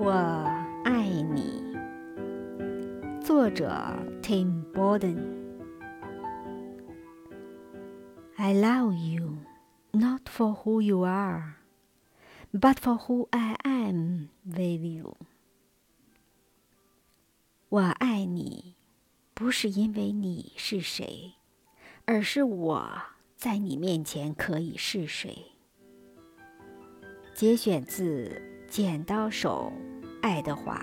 我爱你。作者 Tim Burton。I love you not for who you are, but for who I am with you。我爱你，不是因为你是谁，而是我在你面前可以是谁。节选自《剪刀手》。爱德华》。